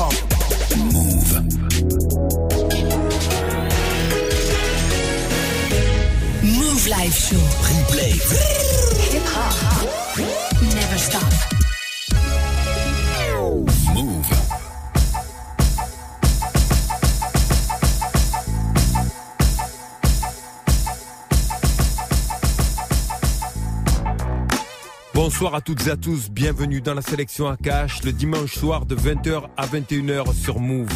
hop. Move. Move Live Show. Replay. Hip hop. Never stop. Bonsoir à toutes et à tous, bienvenue dans la sélection Akash, le dimanche soir de 20h à 21h sur Move.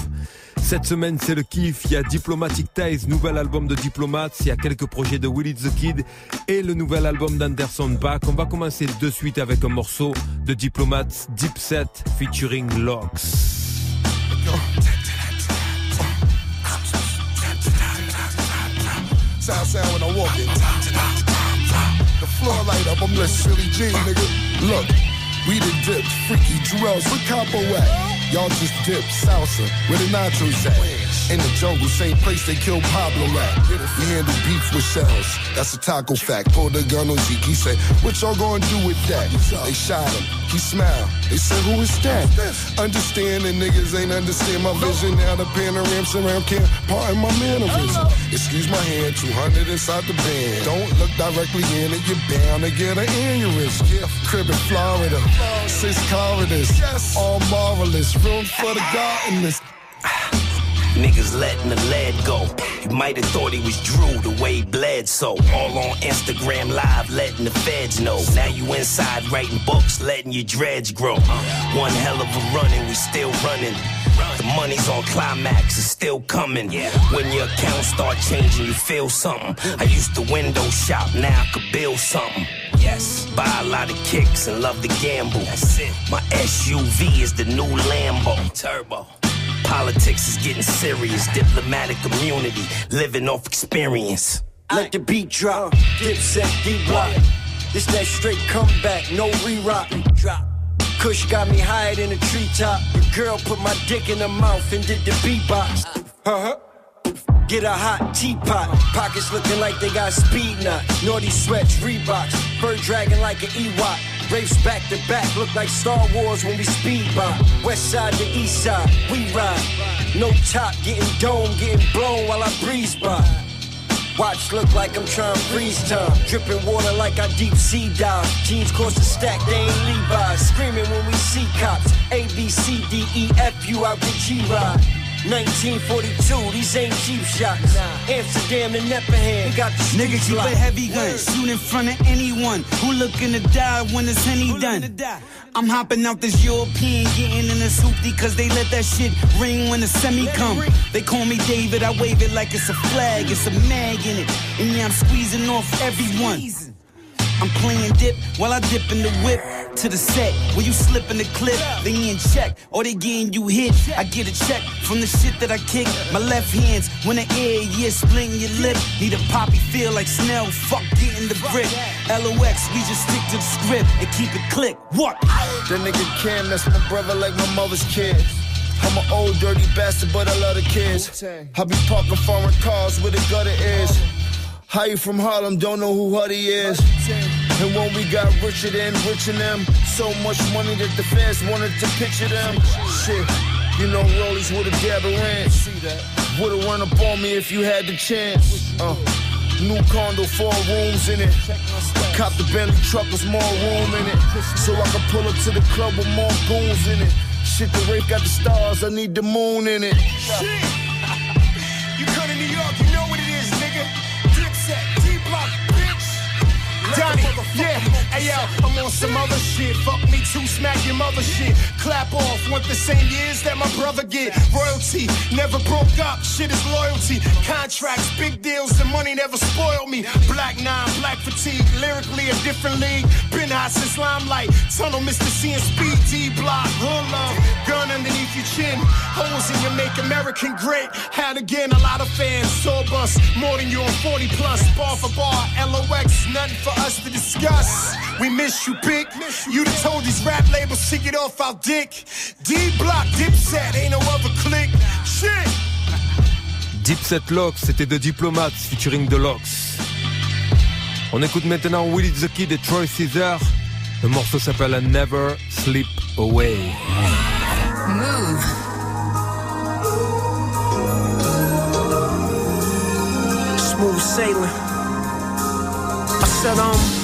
Cette semaine, c'est le kiff. Il y a Diplomatic Ties, nouvel album de Diplomats. Il y a quelques projets de Willie the Kid et le nouvel album d'Anderson Paak. On va commencer de suite avec un morceau de Diplomats, Deep Set, featuring Locks. The floor light up, I'm less Silly G, nigga. Look, we the dips, freaky jewels, with capo at? Y'all just dip salsa, where the nachos at? In the jungle, same place they killed Pablo at. We handle beef with shells, that's a taco fact. Pull the gun on Zeke, he said, what y'all gonna do with that? They shot him, he smiled. They said, who is that? Understand the niggas ain't understand my vision. Now the panorama surround can't pardon my mannerism. Excuse my hand, 200 inside the band. Don't look directly in it, you're bound to get an aneurysm. Crib in Florida, six corridors, all marvelous. Room for the gardeners. Niggas letting the lead go. You might have thought he was Drew the way he bled so. All on Instagram live, letting the feds know. Now you inside writing books, letting your dreads grow. One hell of a running, we still running. The money's on climax, it's still coming. When your accounts start changing, you feel something. I used to window shop, now I could build something. Yes, buy a lot of kicks and love to gamble. That's it. My SUV is the new Lambo. Turbo. Politics is getting serious. Diplomatic immunity, living off experience. Let the beat drop, dipset, deep block. This that straight comeback, no re-rock. Kush got me higher than a treetop. The girl put my dick in her mouth and did the beatbox. Uh-huh. Get a hot teapot. Pockets looking like they got speed knot. Naughty sweats, Reeboks. Bird dragging like an Ewok. Race back to back, look like Star Wars when we speed by. West side to east side, we ride. No top, getting dome, getting blown while I breeze by. Watch look like I'm trying to freeze time. Dripping water like I deep sea dive. Jeans cost a stack, they ain't Levi's. Screaming when we see cops. A, B, C, D, E, F, U out the G-Ride. 1942, these ain't cheap shots. Amsterdam and Nepperham, we got the Nigga, streets keep a heavy gun. Shoot in front of anyone who looking to die when it's any done. I'm hopping out this European, getting in this hoopty, cause they let that shit ring when the semi come. They call me David, I wave it like it's a flag, it's a mag in it. And yeah, I'm squeezing off everyone. I'm playing dip while I dip in the whip to the set. Where you slip in the clip, they in check, or they getting you hit. I get a check from the shit that I kick. My left hands, when the air, yeah, splitting your lip. Need a poppy feel like Snell, fuck getting the brick. LOX, we just stick to the script and keep it click. What? That nigga Cam, that's my brother like my mother's kid. I'm an old dirty bastard, but I love the kids. I be parking foreign cars where the gutter is. How you from Harlem, don't know who Huddy is. And when we got richer than rich in them, so much money that the fans wanted to picture them. Shit, you know Rollies dab of ranch. Would've run up on me if you had the chance. Uh, new condo, four rooms in it. Cop the Bentley truck, there's more room in it. So I can pull up to the club with more goons in it. Shit, the rake got the stars, I need the moon in it. You I'm on some other shit. Fuck me too, smack your mother shit. Clap off, want the same years that my brother get. Royalty, never broke up, shit is loyalty. Contracts, big deals, and money never spoiled me. Black nine, black fatigue, lyrically a different league. Been hot since limelight, tunnel Mr. C and speed D-Block. Hood love, gun underneath your chin. Holes in your make American great. Had again a lot of fans, tour bus, more than you on 40 plus. Bar for bar, LOX, nothing for us to discuss. We miss you, big. You done told these rap labels to get off our dick. D Block, Dipset, ain't no other click. Shit. Dipset Locks, c'était The Diplomats featuring The Locks. On écoute maintenant Willie the Kid et Troy Caesar. Le morceau s'appelle Never Sleep Away. Move. smooth sailing. I said, um,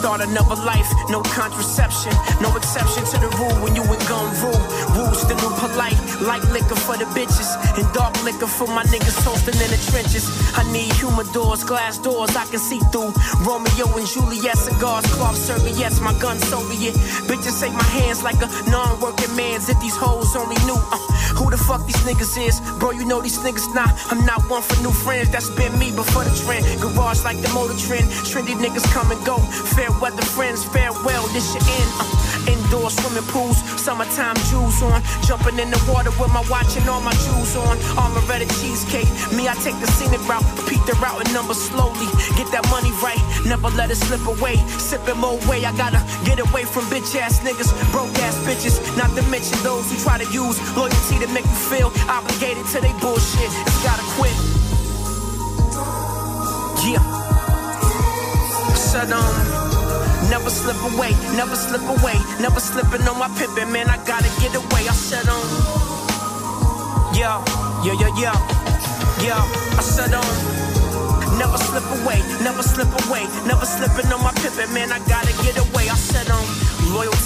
start another life, no contraception, no exception to the rule when you ain't gon' rule. Rules the new polite, like liquor for the bitches, and dark liquor for my niggas toasting in the trenches. I need humidors, glass doors I can see through. Romeo and Juliet cigars, cloth serviettes, my gun Soviet. Bitches take my hands like a non-working man's. If these hoes only knew. Uh, who the fuck these niggas is? Bro, you know these niggas not. I'm not one for new friends. That's been me before the trend. Garage like the motor trend. Trendy niggas come and go. Fair weather friends, farewell. This your end. Uh, indoor swimming pools, summertime jewels on. Jumping in the water with my watch and all my jewels on. Already cheesecake. Me, I take the scenic route. Repeat the route and number slowly. Get that money right. Never let it slip away. Sipping more way. I gotta get away from bitch ass niggas, broke ass bitches. Not to mention those who try to use loyalty to make you feel obligated to they bullshit. It's gotta quit. Yeah. Said um, never slip away, never slip away, never slipping on my pimpin', man. I gotta get away. I said um, yeah, yeah, yeah, yeah, yeah. I said um. Never slip away, never slip away, never slipping on my pimpin', man. I gotta get away. I said, um,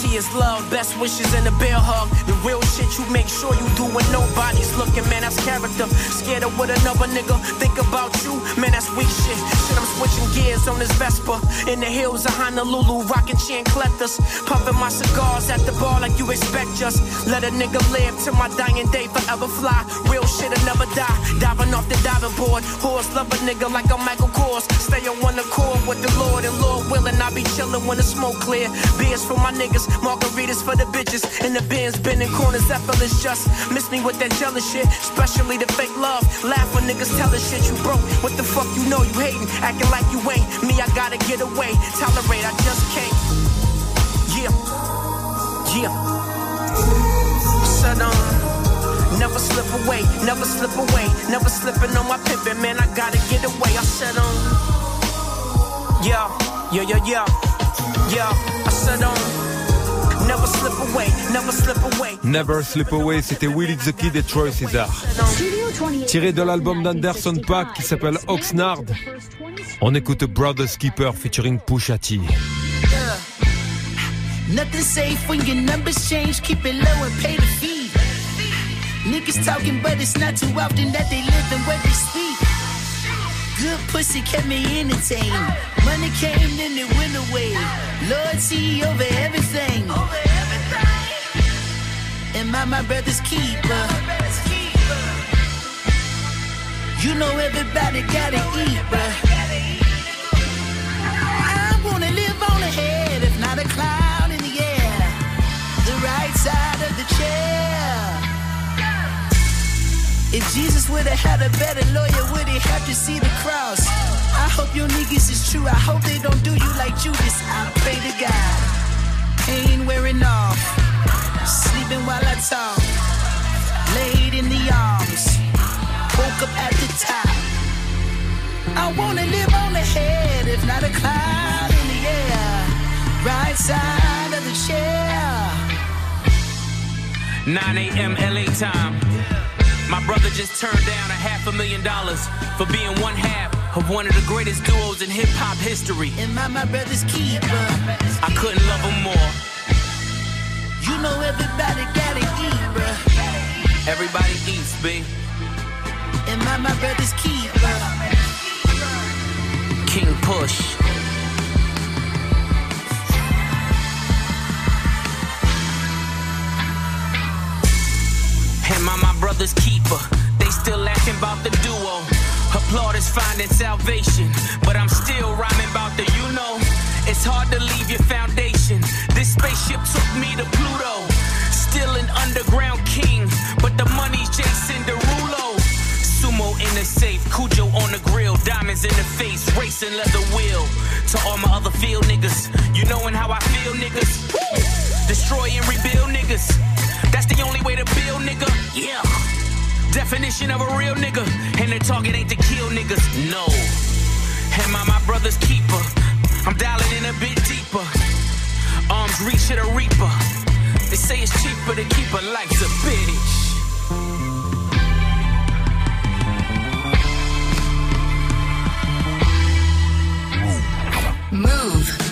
loyalty is love, best wishes and a bear hug. The real shit you make sure you do when nobody's looking, man. That's character. Scared of what another nigga think about you, man. That's weak shit. Shit, I'm switching gears on this Vespa in the hills of Honolulu, rocking chancletas, puffing my cigars at the bar like you expect. Just let a nigga live till my dying day, forever fly. Real shit'll never die. Diving off the diving board, horse love a nigga like I'm Michael Kors. Stay on one accord with the Lord and Lord willing. I be chillin' when the smoke clear. Beers for my niggas, margaritas for the bitches. In the bins, bending corners, effortless. Just miss me with that jealous shit, especially the fake love. Laugh when niggas tell us shit you broke. What the fuck you know you hating, acting like you ain't. Me, I gotta get away. Tolerate, I just can't. Yeah, yeah. Said um. Never slip away, never slip away, never slipping on my pimpin', man. I gotta get away. I said, um, yeah, yeah, yeah, yeah, yeah. I said, um, never slip away, never slip away. Never Slip Away, c'était Willie the Kid et Troy César. Tiré de l'album d'Anderson Pack qui s'appelle Oxnard, on écoute Brothers Keeper featuring Pusha T. Nothing safe when your numbers change. Keep it low and pay the fee. Niggas talking, but it's not too often that they live and where they speak. Good pussy kept me entertained. Money came, then it went away. Loyalty over everything. Am I my brother's keeper? You know everybody gotta eat, bruh. I wanna live on ahead, if not a cloud in the air. The right side If Jesus would have had a better lawyer, would he have to see the cross? I hope your niggas is true. I hope they don't do you like Judas. I pray to God. Pain wearing off. Sleeping while I talk. Laid in the arms. Woke up at the top. I wanna live on the head, if not a cloud in the air. Right side of the chair. 9 a.m. LA time. My brother just turned down a half a million dollars for being one half of one of the greatest duos in hip hop history. Am I my brother's keeper? I couldn't love him more. You know everybody gotta eat, bruh. Everybody eats, B. Am I my brother's keeper? King Push. My brother's keeper? They still laughing about the duo. Applaud is finding salvation, but I'm still rhyming about the you know. It's hard to leave your foundation. This spaceship took me to Pluto. Still an underground king, but the money's Jason Derulo. Sumo in the safe, Cujo on the grill, diamonds in the face, racing leather wheel. To all my other field niggas, definition of a real nigga. And the target ain't to kill niggas, no. Am I my brother's keeper? I'm dialing in a bit deeper. Arms reach to the reaper. They say it's cheaper to keep a life a bitch. Move.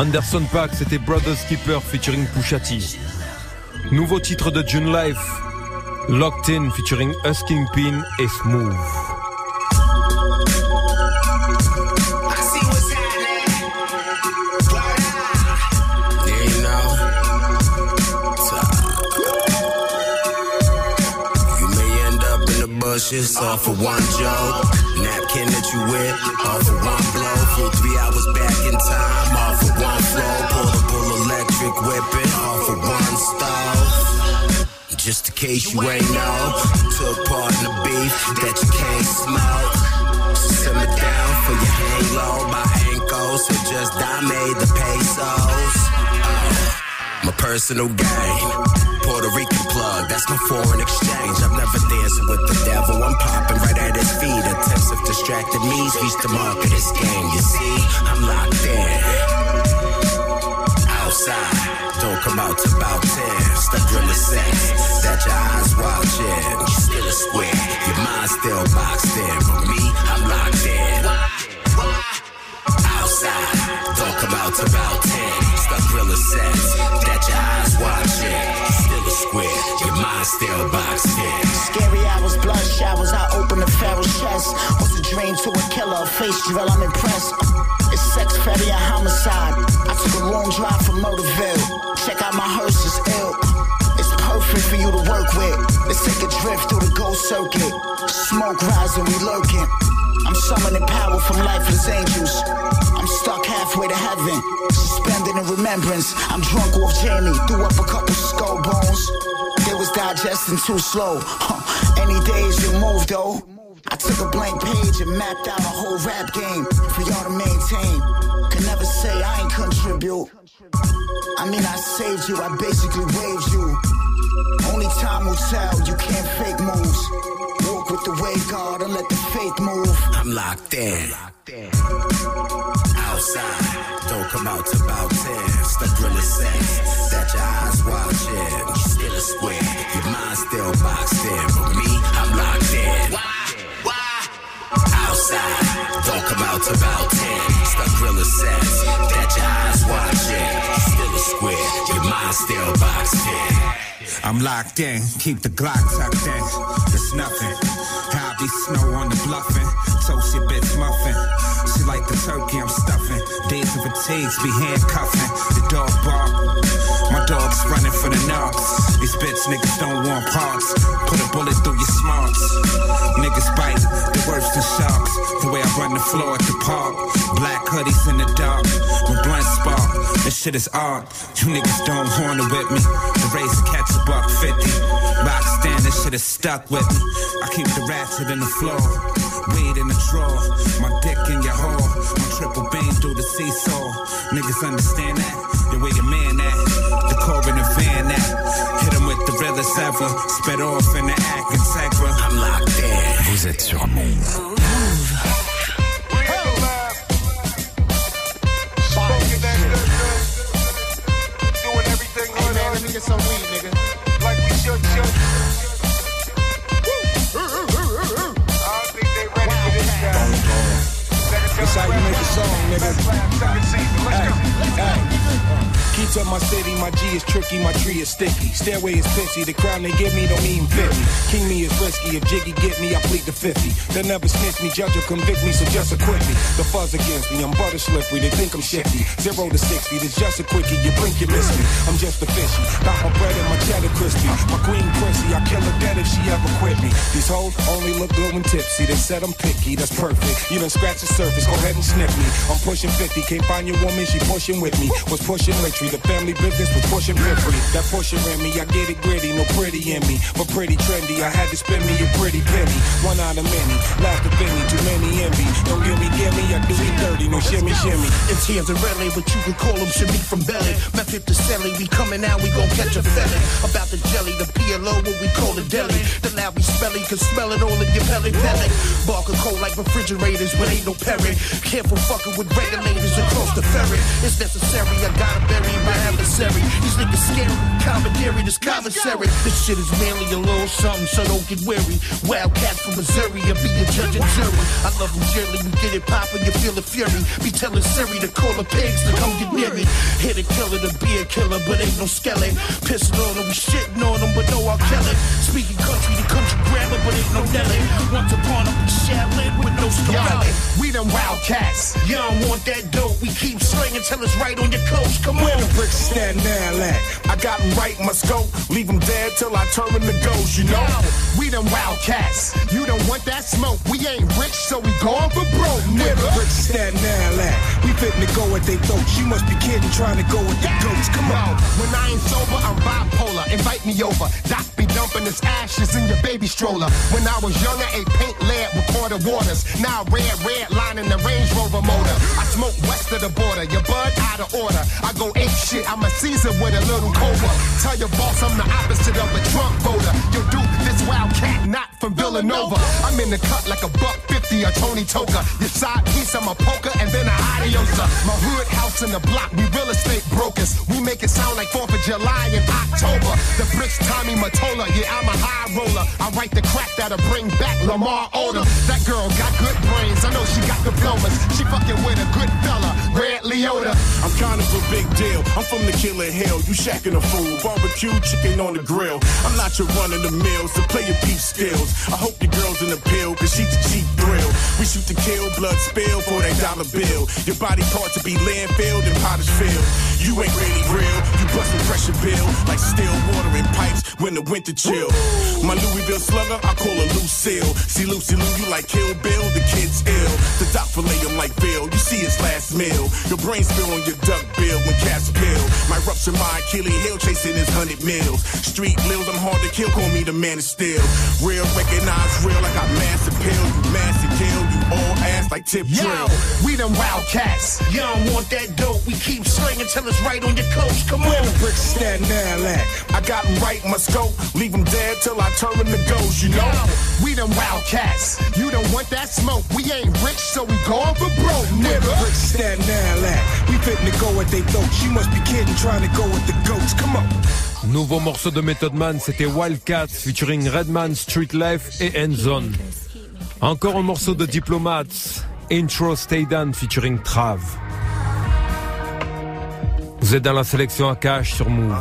Anderson Paak, c'était Brothers Keeper featuring Pusha T. Nouveau titre de June Life, Locked In featuring Us Kingpin et Smooth. Bushes off of one joke. Napkin that you wear off of one blow. Flew three hours in time off of one flow. Portable electric whipping off of one stove. Just in case you ain't know, took part in the beef that you can't smoke. Simmer down for your hang low. My ankles so just I made the pesos. Personal gain. Puerto Rican plug, that's my foreign exchange. I'm never dancing with the devil. I'm popping right at his feet. Attempts of distracted me's reach the mark of this game. You see, I'm locked in. Outside, don't come out till about 10. Stuck in the sex, that your eyes watching. You still a square, your mind still boxed in. For me, I'm locked in. Don't come out till about 10. Stuck real that your eyes watching. Still a square, your mind still boxed in. Scary hours, blood showers. I open the pharaoh's chest. What's a dream to a killer? A face drill, I'm impressed. It's sex, fatty, and homicide. I took a long drive from Motorville. Check out my hearse, it's ill. It's perfect for you to work with. Let's take a drift through the ghost circuit. Smoke rising, we lurking. I'm summoning power from lifeless angels. I'm stuck halfway to heaven, suspended in remembrance. I'm drunk off Jamie, threw up a couple skull bones. They was digesting too slow. Huh. Any days you move though. I took a blank page and mapped out a whole rap game for y'all to maintain. Can never say I ain't contribute. I mean, I saved you, I basically waved you. Only time will tell, you can't fake moves. With the way God and let the faith move. I'm locked in. Outside, don't come out till about 10. Stuck real sex, that your eyes watching. You still a square, your mind still boxed in. But me, I'm locked in. Outside, don't come out about 10. Stuck real sex, that your eyes watching. Still a square, your mind still boxed in. I'm locked in, keep the Glock tucked in. It's nothing. I be snow on the bluffing. Toast your bitch muffin. She like the turkey I'm stuffing. Days of fatigues be handcuffing. The dog bark. Dog's running for the knobs. These bitch niggas don't want parts. Put a bullet through your smarts. Niggas bite, the worse than sharks. The way I run the floor at the park. Black hoodies in the dark. With blunt spark. This shit is art. You niggas don't wanna with me. The race catch a buck 50. Rock stand, this shit is stuck with me. I keep the ratchet in the floor. Weed in the drawer. My dick in your hole. My triple beam through the seesaw. Niggas understand that? The way your man at. Him with the realest ever. Spit off in the act Integra. I'm locked in. Vous êtes sur Move. Doing everything on man, let me get some weed, nigga. Like we should, should. I think they ready for this guy. That's how you make a song, nigga. Let's go. Hey, hey. Keeps up my city, my G is tricky, my tree is sticky. Stairway is pissy, the crown they give me don't mean fit me. King me is risky, if Jiggy get me, I plead the 50. They'll never snitch me, judge or convict me, so just acquit me. The fuzz against me, I'm butter slippery, they think I'm shifty. Zero to 60, there's just a quickie, you blink, you miss me. I'm just a fishy, got my bread and my cheddar crispy. My queen prissy, I kill her dead if she ever quit me. These hoes only look good when tipsy, they said I'm picky, that's perfect. You done scratch the surface, go ahead and sniff me. I'm pushing 50, can't find your woman, she pushing with me. Was pushing the family business was pushing Piffrey. That pushing in me, I get it gritty, no pretty in me. But pretty trendy, I had to spend me a pretty penny. One out of many, last of any, too many envy. Don't give me, give me, I do me dirty, no shimmy, shimmy. It's tears and really, but you can call them shimmy from belly. Method to selling, we coming out, we gon' catch a felon. About the jelly, the PLO, what we call the deli. The loud we smelly, can smell it all in your belly, belly. Barker cold like refrigerators, but ain't no parry. Careful fucking with regulators across the ferry. It's necessary, I gotta bury my adversary. These niggas scary, commentary, this commissary. This shit is merely a little something, so don't get weary. Wildcats from Missouri, I'll be a judge and jury. I love them dearly, you get it poppin', you feel the fury. Be telling Siri to call the pigs to come get near me. Hit a killer to be a killer, but ain't no skeleton. Pissing on them, we shitting on them, but no I'll kill it. Speaking country to country grammar, but ain't no Nelly. Once upon a Shaolin with no Scarelli. We them wildcats. You don't want that dope, we keep slinging till it's right on your Come Where on. the bricks stand now at? I got 'em right, my scope. Leave 'em dead till I turn 'em to ghosts, you know? We them wildcats. You don't want that smoke. We ain't rich, so we going for broke, Where the bricks stand now at? We fitting to go with they throats. You must be kidding, trying to go with the goats. Come on. When I ain't sober, I'm bipolar. Invite me over. Doc be dumping his ashes in your baby stroller. When I was younger, ate paint lead with quarter waters. Now red, red line in the Range Rover motor. I smoke west of the border. Your bud out of order. I go ape shit. I'm a Caesar with a little cobra. Tell your boss I'm the opposite of a Trump voter. You dude, this wildcat not from Villanova. I'm in the cut like a buck fifty, or Tony Toka. Your side piece, I'm a poker, and then a adiosa. My hood house in the block, we real estate brokers. We make it sound like 4th of July in October. The bricks, Tommy Mottola, yeah, I'm a high roller. I write the crack that'll bring back Lamar Odom. That girl got good brains, I know she got diplomas. She fucking with a good fella, Red Leota. I'm kind of a big deal. I'm from the killer hill. You shacking a fool. Barbecue chicken on the grill. I'm not your run the mill, play your beef skills. I hope your girl's in the pill, cause she's a cheap thrill. We shoot to kill, blood spill for that dollar bill. Your body part to be landfilled and potter's filled. You ain't really real. You bustin' pressure bill like still water in pipes when the winter chill. My Louisville slugger, I call her Lucille. See Lucy Liu, you like Kill Bill, the kid's ill. The doc fillet him like Bill, you see his last meal. Your brain spill on your duck bill when cats pill. My rupture my Achilles heel chasing his hundred mils. Street lils, I'm hard to kill, call me the man steel. Real, recognize real, like I got massive pill, you massive kill, you all ass like tip Yo, drill. we them wildcats. You don't want that dope, we keep slinging till it's right on your coast. Come Where on. the bricks stand now at? I got 'em right in my scope, leave 'em dead till I turn turn 'em to ghosts, you know? We them wildcats. You don't want that smoke. We ain't rich, so we going for broke, Where the bricks stand now at? We fitting to go with they throats. You must be kidding, trying to go with the goats. Come on. Nouveau morceau de Method Man, c'était Wildcats featuring Redman, Street Life et Endzone. Encore un morceau de Diplomats, Intro Stay Down featuring Trav. Vous êtes dans la sélection à cash sur Move.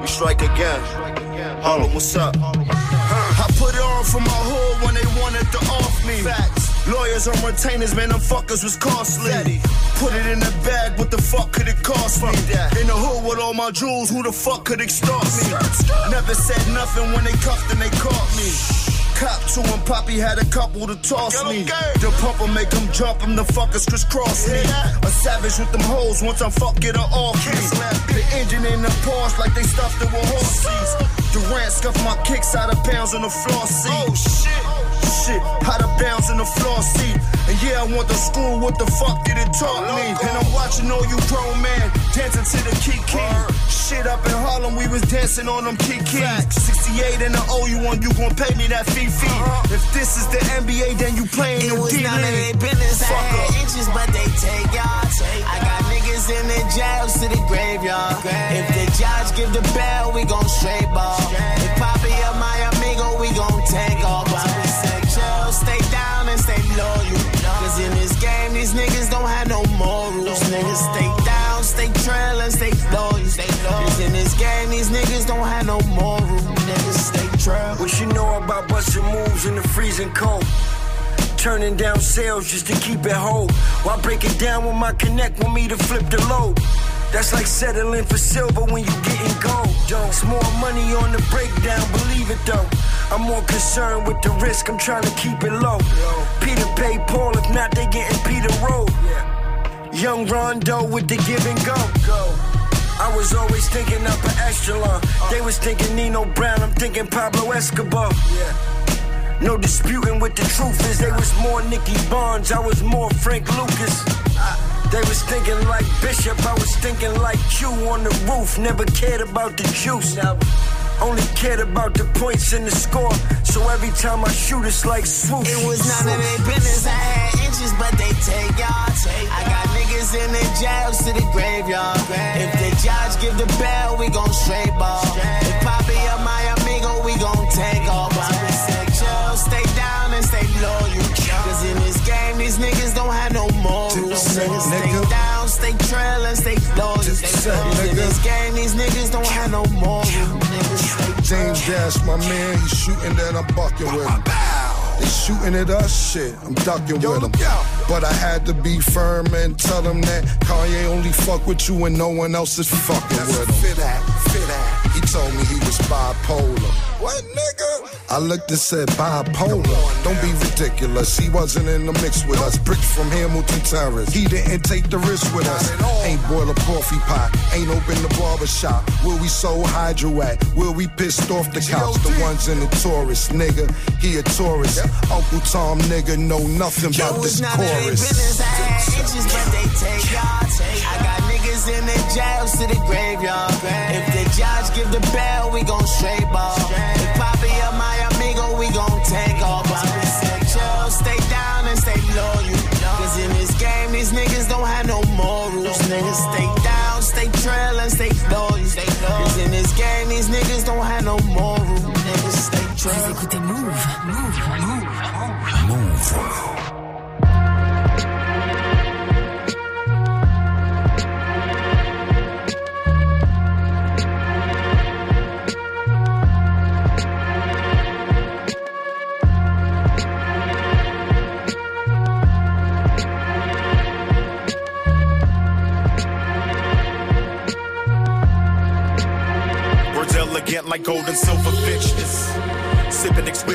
We strike again. Harlem, what's up? I put it on for my hood when they wanted to off me. Lawyers on retainers, man, them fuckers was costly. Put it in the bag, what the fuck could it cost me? In the hood with all my jewels, who the fuck could extort me? Never said nothing when they cuffed and they caught me. Cop to him, Poppy had a couple to toss me. The pumper make them jump, them the fuckers crisscross me. A savage with them hoes, once I fuck it off me. The engine in the Porsche like they stuffed it with horses. Durant scuffed my kicks out of bounds on the floor seat. Oh shit. Shit, out of bounds in the floor seat. And yeah, I want the school, what the fuck did it taught me? And I'm watching all you grown men dancing to the Kiki. Shit up in Harlem, we was dancing on them Kiki. 68 and the O you one, you gon' pay me that fee fee. Uh-huh. If this is the NBA, then you playing It in was D none of their League. business. I Fuck had up. inches, but they take yards. I got niggas in the jails to the graveyard. If the judge give the bell, we gon' straight ball. know you. Cause in this game, these niggas don't have no morals. Niggas stay down, stay trailing, stay low. Cause in this game, these niggas don't have no morals. Niggas stay trail. What you know about busting moves in the freezing cold? Turning down sales just to keep it whole. break it down with my connect, want me to flip the load. That's like settling for silver when you getting gold. Yo, it's more money on the breakdown, believe it though. I'm more concerned with the risk, I'm trying to keep it low. Peter pay Paul, if not, they getting Peter Road. Young Rondo with the give and go. I was always thinking upper echelon. They was thinking Nino Brown, I'm thinking Pablo Escobar. No disputing what the truth is. They was more Nicky Barnes, I was more Frank Lucas. They was thinking like Bishop, I was thinking like Q on the roof. Never cared about the juice. Only cared about the points and the score. So every time I shoot, it's like swoosh. It was none of their business. I had inches, but they take yards. I got niggas in the jails to the graveyard. If the judge give the bell, we gon' straight ball. Niggas stay down, stay trailing, stay loyal. In this game, these niggas don't have no morals. James Dash, my man, he's shooting that I'm bucking with him. They shooting at us, shit, I'm ducking with them. But I had to be firm and tell them that Kanye only fuck with you and no one else is fucking with him. Fit that, fit that. Told me he was bipolar. What, nigga? I looked and said bipolar. Don't be ridiculous. He wasn't in the mix with us. Bricks from Hamilton Terrace. He didn't take the risk with us. Ain't boil a coffee pot. Ain't open the barber shop. Where we sold hydro at. Where we pissed off the couch. The ones in the tourist, nigga. He a tourist. Uncle Tom, nigga, know nothing Yo, about this none of their chorus. business. I had inches, but they take yards. I got niggas in the jails to the graveyard. If the judge give the bell, we gon' straight ball.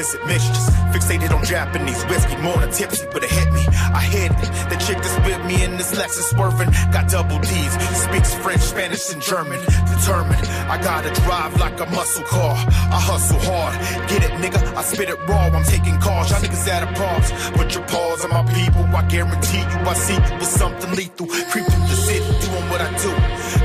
Sipping exquisite. Fixated on Japanese whiskey. More than tipsy, but it hit me. I hit it. The chick that spit me in this Lexus swerving. Got double D's. Speaks French, Spanish, and German. Determined. I gotta drive like a muscle car. I hustle hard. Get it, nigga. I spit it raw. I'm taking calls. Y'all niggas at a pause. Put your paws on my people. I guarantee you I see you with something lethal. Creep through the city doing what I do.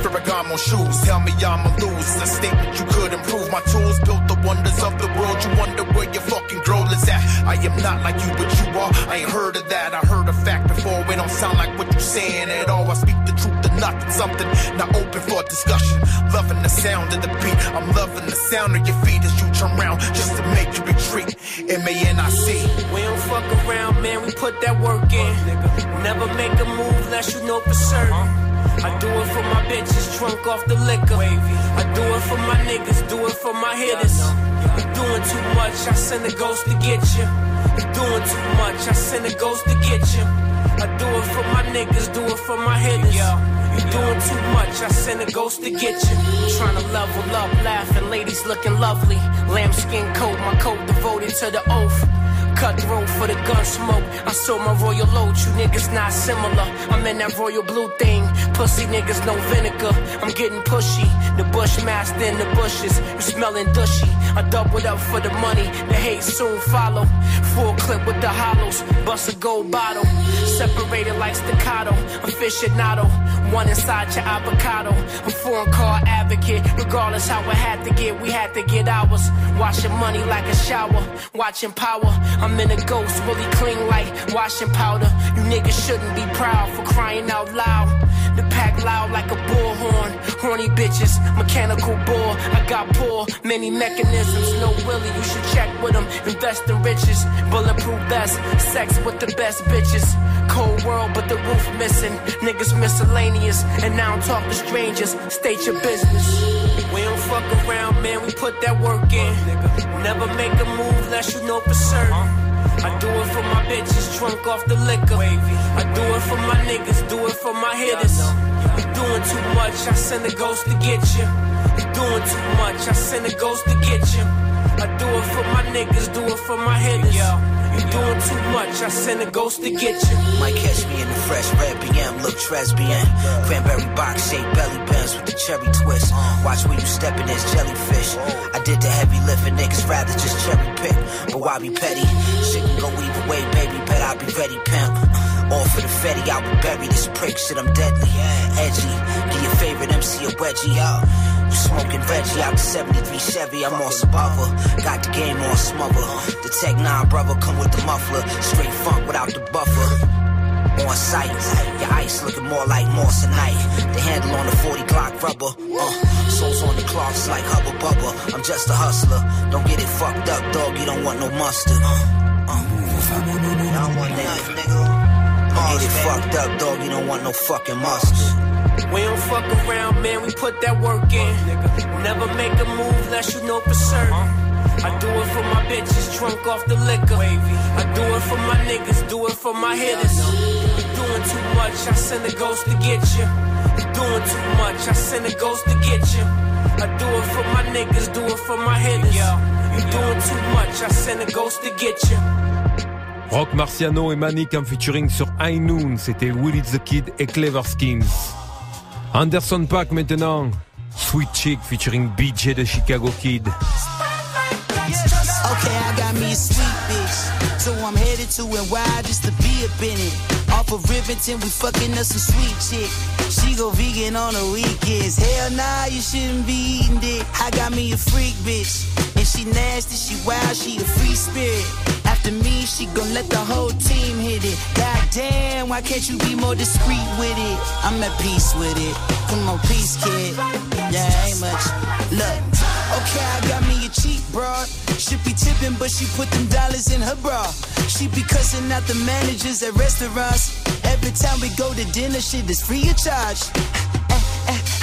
Ferragamo shoes, tell me lose. It's a statement you could improve. My tools built wonders of the world. You wonder where your fucking girl is at. I am not like you, but you are. I ain't heard of that. I heard a fact before. It don't sound like what you're saying at all. I speak the truth to nothing, something not open for discussion. Loving the sound of the beat. I'm loving the sound of your feet as you turn around just to make you retreat. M A N I C. We don't fuck around, man. We put that work in. Never make a move unless you know for certain. I do it for my bitches, drunk off the liquor. I do it for my niggas, do it for my hitters. You doing too much, I send a ghost to get you. You doing too much, I send a ghost to get you. I do it for my niggas, do it for my hitters. You doing too much, I send a ghost to get you. Trying to level up, laughing, ladies looking lovely. Lambskin coat, my coat devoted to the oath. Cutthroat for the gun smoke. I saw my royal load, you niggas not similar. I'm in that royal blue thing. Pussy niggas no vinegar. I'm getting pushy. The bushmaster in the bushes. You smelling dushy. I doubled up for the money. The hate soon follow. Full clip with the hollows. Bust a gold bottle. Separated like staccato. Aficionado. One inside your avocado. I'm foreign car advocate. Regardless how it had to get, we had to get ours. Washing money like a shower. Watching power. I'm in a ghost, really clean like washing powder. You niggas shouldn't be proud for crying out loud. The pack loud like a bullhorn. Horny bitches, mechanical bull. I got poor, many mechanisms. No Willie, you should check with them. Invest in riches, bulletproof vest. Sex with the best bitches. Cold world, but the roof missing. Niggas miscellaneous, and now I'm talking strangers. State your business. We don't fuck around, man. We put that work in. Never make a move unless you know for certain. I do it for my bitches, drunk off the liquor. I do it for my niggas, do it for my hitters. You doing too much, I send a ghost to get you. You doing too much, I send a ghost to get you. I do it for my niggas, do it for my hitters. You doing too much, I send a ghost to get you. Might catch me in the fresh red BM, look Tresbian. Cranberry box shaped belly bands with the cherry twist. Watch where you stepping, there's jellyfish. I did the heavy lifting, niggas rather just cherry pick. But why be petty? Shit can go either way, baby, bet I'll be ready, pimp. All for the Fetty, I would bury this prick, shit, I'm deadly. Edgy, give your favorite MC a wedgie. You smoking Reggie out the 73 Chevy, I'm on Sabava. Got the game on smother. The Tech 9 brother come with the muffler. Straight funk without the buffer. On sight, your ice looking more like Morrisonite. The handle on the 40 Glock rubber. Uh, souls on the clocks like Hubba Bubba. I'm just a hustler. Don't get it fucked up, dog. You don't want no mustard. Uh, uh. Want that, nigga. Get it fucked up, dog. You don't want no fucking mustard. We don't fuck around, man, we put that work in. Never make a move unless you know for certain. I do it for my bitches, drunk off the liquor. I do it for my niggas, do it for my hitters. You doing too much, I send a ghost to get you. You doing too much, I send a ghost to get you. I do it for my niggas, do it for my hitters. You doing too much, I send a ghost to get you. Rock Marciano et Manic en featuring sur High Noon, c'était Willie the Kid et Clever Skins. Anderson Pack maintenant, Sweet Chick featuring BJ de Chicago Kid. Okay, I got me a sweet bitch. So I'm headed to NY just to be up in. Off of Rivington, we fucking us some sweet chick. She go vegan on the weekends. Hell nah, you shouldn't be eating dick. I got me a freak bitch. And she nasty, she wild, she a free spirit. After me, she gon' let the whole team hit it. God damn, why can't you be more discreet with it? I'm at peace with it. Come on, peace, kid. Yeah, ain't much. Look, okay, I got me a cheap broad. Should be tipping, but she put them dollars in her bra. She be cussing out the managers at restaurants. Every time we go to dinner, shit is free of charge.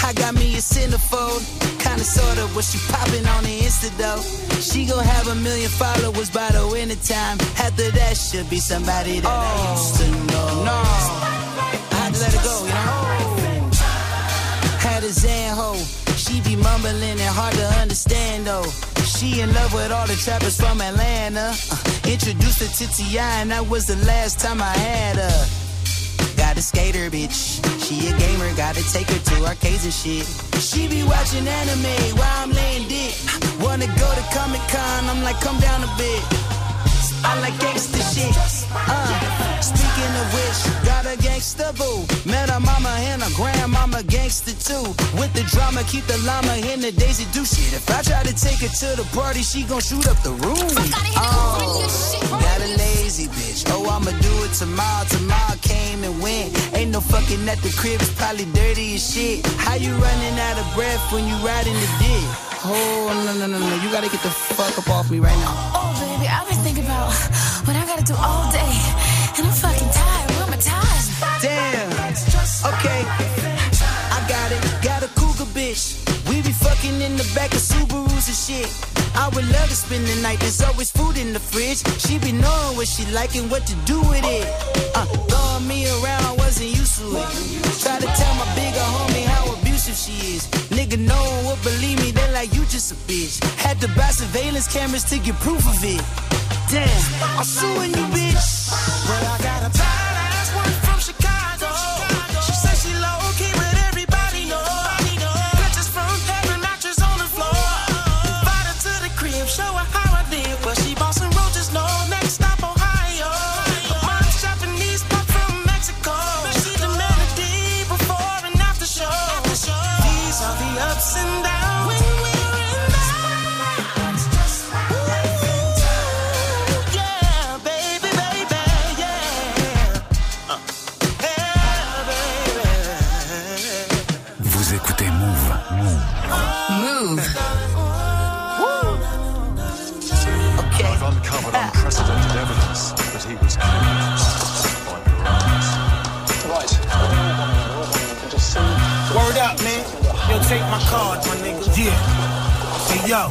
I got me a centerfold. Kinda sorta what she popping on the Insta though. She gon' have a million followers by the winter time. After that, should be somebody that I used to know. No, I had to let it go, you know. Had a Zan hoe. She be mumbling and hard to understand though. She in love with all the trappers from Atlanta. Uh, introduced her to T.I. and that was the last time I had her. Got a skater, bitch. She a gamer, gotta take her to arcades and shit. She be watching anime while I'm laying dick. Wanna go to Comic Con, I'm like, come down a bit. I like gangster shit. Uh, speaking of which, got a gangster boo. Met her mama and her grandmama gangster too. Drama, keep the llama in the daisy do shit. If I try to take her to the party, she gon' shoot up the room. Oh, got a lazy bitch. Oh, I'ma do it tomorrow. Tomorrow came and went. Ain't no fucking at the crib, it's probably dirty as shit. How you running out of breath when you riding the dick? Oh, no, no, no, no. You gotta get the fuck up off me right now. Oh, baby, I've been thinking about what I gotta do all day. And I'm fucking tired. My? Damn. Okay. The back of Subarus and shit. I would love to spend the night. There's always food in the fridge. She be knowing what she like and what to do with it. Uh, throwing me around, I wasn't used to it. Try to tell my bigger homie how abusive she is. Nigga, no one would believe me. They like you just a bitch. Had to buy surveillance cameras to get proof of it. Damn, I'm suing you, bitch. Well, I got take my card, my nigga. Yeah. Hey, yo.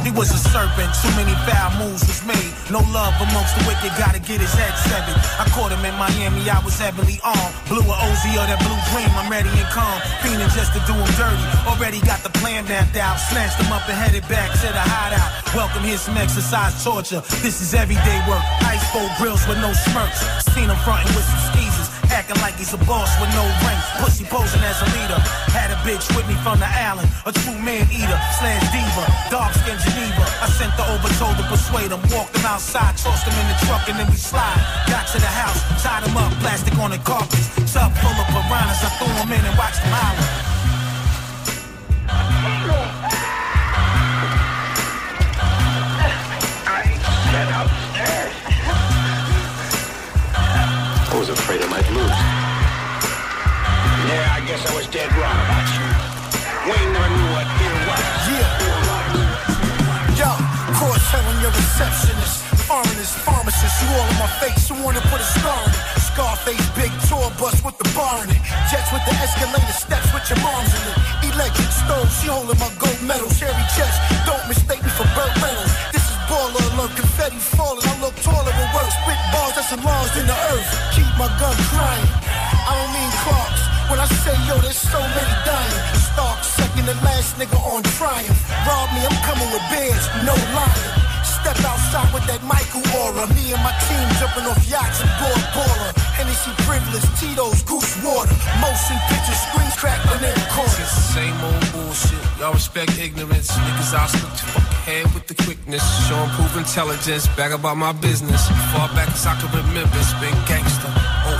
He was a serpent, too many foul moves was made. No love amongst the wicked, gotta get his head severed. I caught him in Miami, I was heavily armed. Blew a OZ or that blue dream, I'm ready and calm. Feeling just to do him dirty. Already got the plan mapped out. Snatched him up and headed back to the hideout. Welcome here, some exercise torture. This is everyday work. Ice bowl grills with no smirks. Seen him fronting with some skeezers. Acting like he's a boss with no rank. Pussy posing as a leader. Had a bitch with me from the island. A true man eater. Slash diva. Dark skin Geneva. I sent the overtold to persuade him. Walked him outside. Tossed him in the truck and then we slide. Got to the house. Tied him up. Plastic on the carpets. Tub full of piranhas. I threw him in and watched him holler. Might lose. Yeah, I guess I was dead wrong about you. Wayne never knew what fear was. Yeah. Yo, cross-selling your receptionist. Foreigners, pharmacists, you all in my face. You wanna put a scar on it. Scarface, big tour bus with the bar in it. Jets with the escalator steps with your moms in it. Electric stove, she holding my gold medal. Cherry chest, don't mistake me for Burt Reynolds. Baller confetti falling. I look taller with work. Spit balls that's enlarged in the earth. Keep my gun crying. I don't mean Clarks. When I say yo, there's so many dying. Stark, second to last nigga on triumph. Rob me, I'm coming with bears, no lying. Step outside with that Michael aura. Me and my team jumping off yachts and board baller. Hennessy privilege, Tito's, goose water. Motion pictures, screens crackling in the corners. It's the same old bullshit. Y'all respect ignorance. Niggas I split your fucking head with the quickness. Show and prove intelligence. Back about my business. Far back as I can remember. It's been gangster.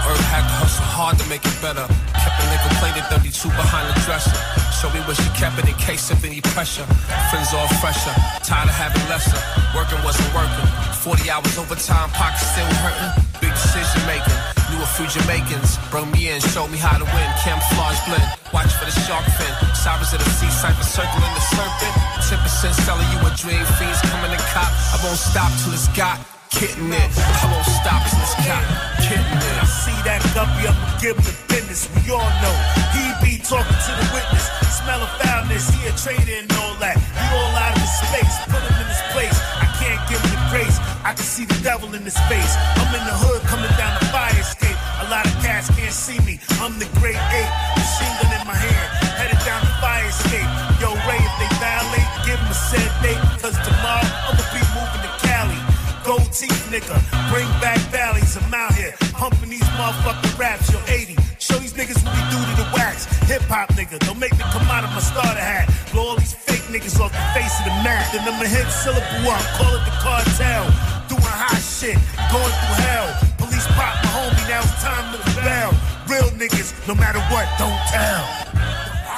Earth had to hustle hard to make it better. Kept a nigga plated 32 behind the dresser. Show me where she kept it in case of any pressure. Friends all fresher. Tired of having lesser. Working wasn't working. 40 hours overtime, pockets still hurting. Big decision making. Knew a few Jamaicans. Brought me in, showed me how to win. Camouflage blend. Watch for the shark fin. Sirens of the sea, cipher circling the serpent. 10% selling you a dream. Fiends coming to cop. I won't stop till it's got. Kitten it. I stop till it's got. Kitten it. I see that guppy, I'ma give him the business. We all know he be talking to the witness. Smell of foulness, he a traitor and all that. He all out of his space, put him in his place. I can't give him the grace. I can see the devil in his face. I'm in the hood coming down the fire escape. A lot of cats can't see me. I'm the great ape, machine gun in my hand, headed down the fire escape. Yo, Ray, if they violate, give him a set date. Cause tomorrow I'ma be moving to Cali. Gold teeth nigga, bring back valleys. I'm out here pumping these motherfucking raps. Yo, 80, show these niggas what we do to the wax. Hip hop nigga, don't make me come out of my starter hat. Blow all these fake niggas off the face of the map. Then I'ma hit syllable up, call it the cartel. Doing hot shit, going through hell. Police pop my homie, now it's time to rebel. Real niggas, no matter what, don't tell.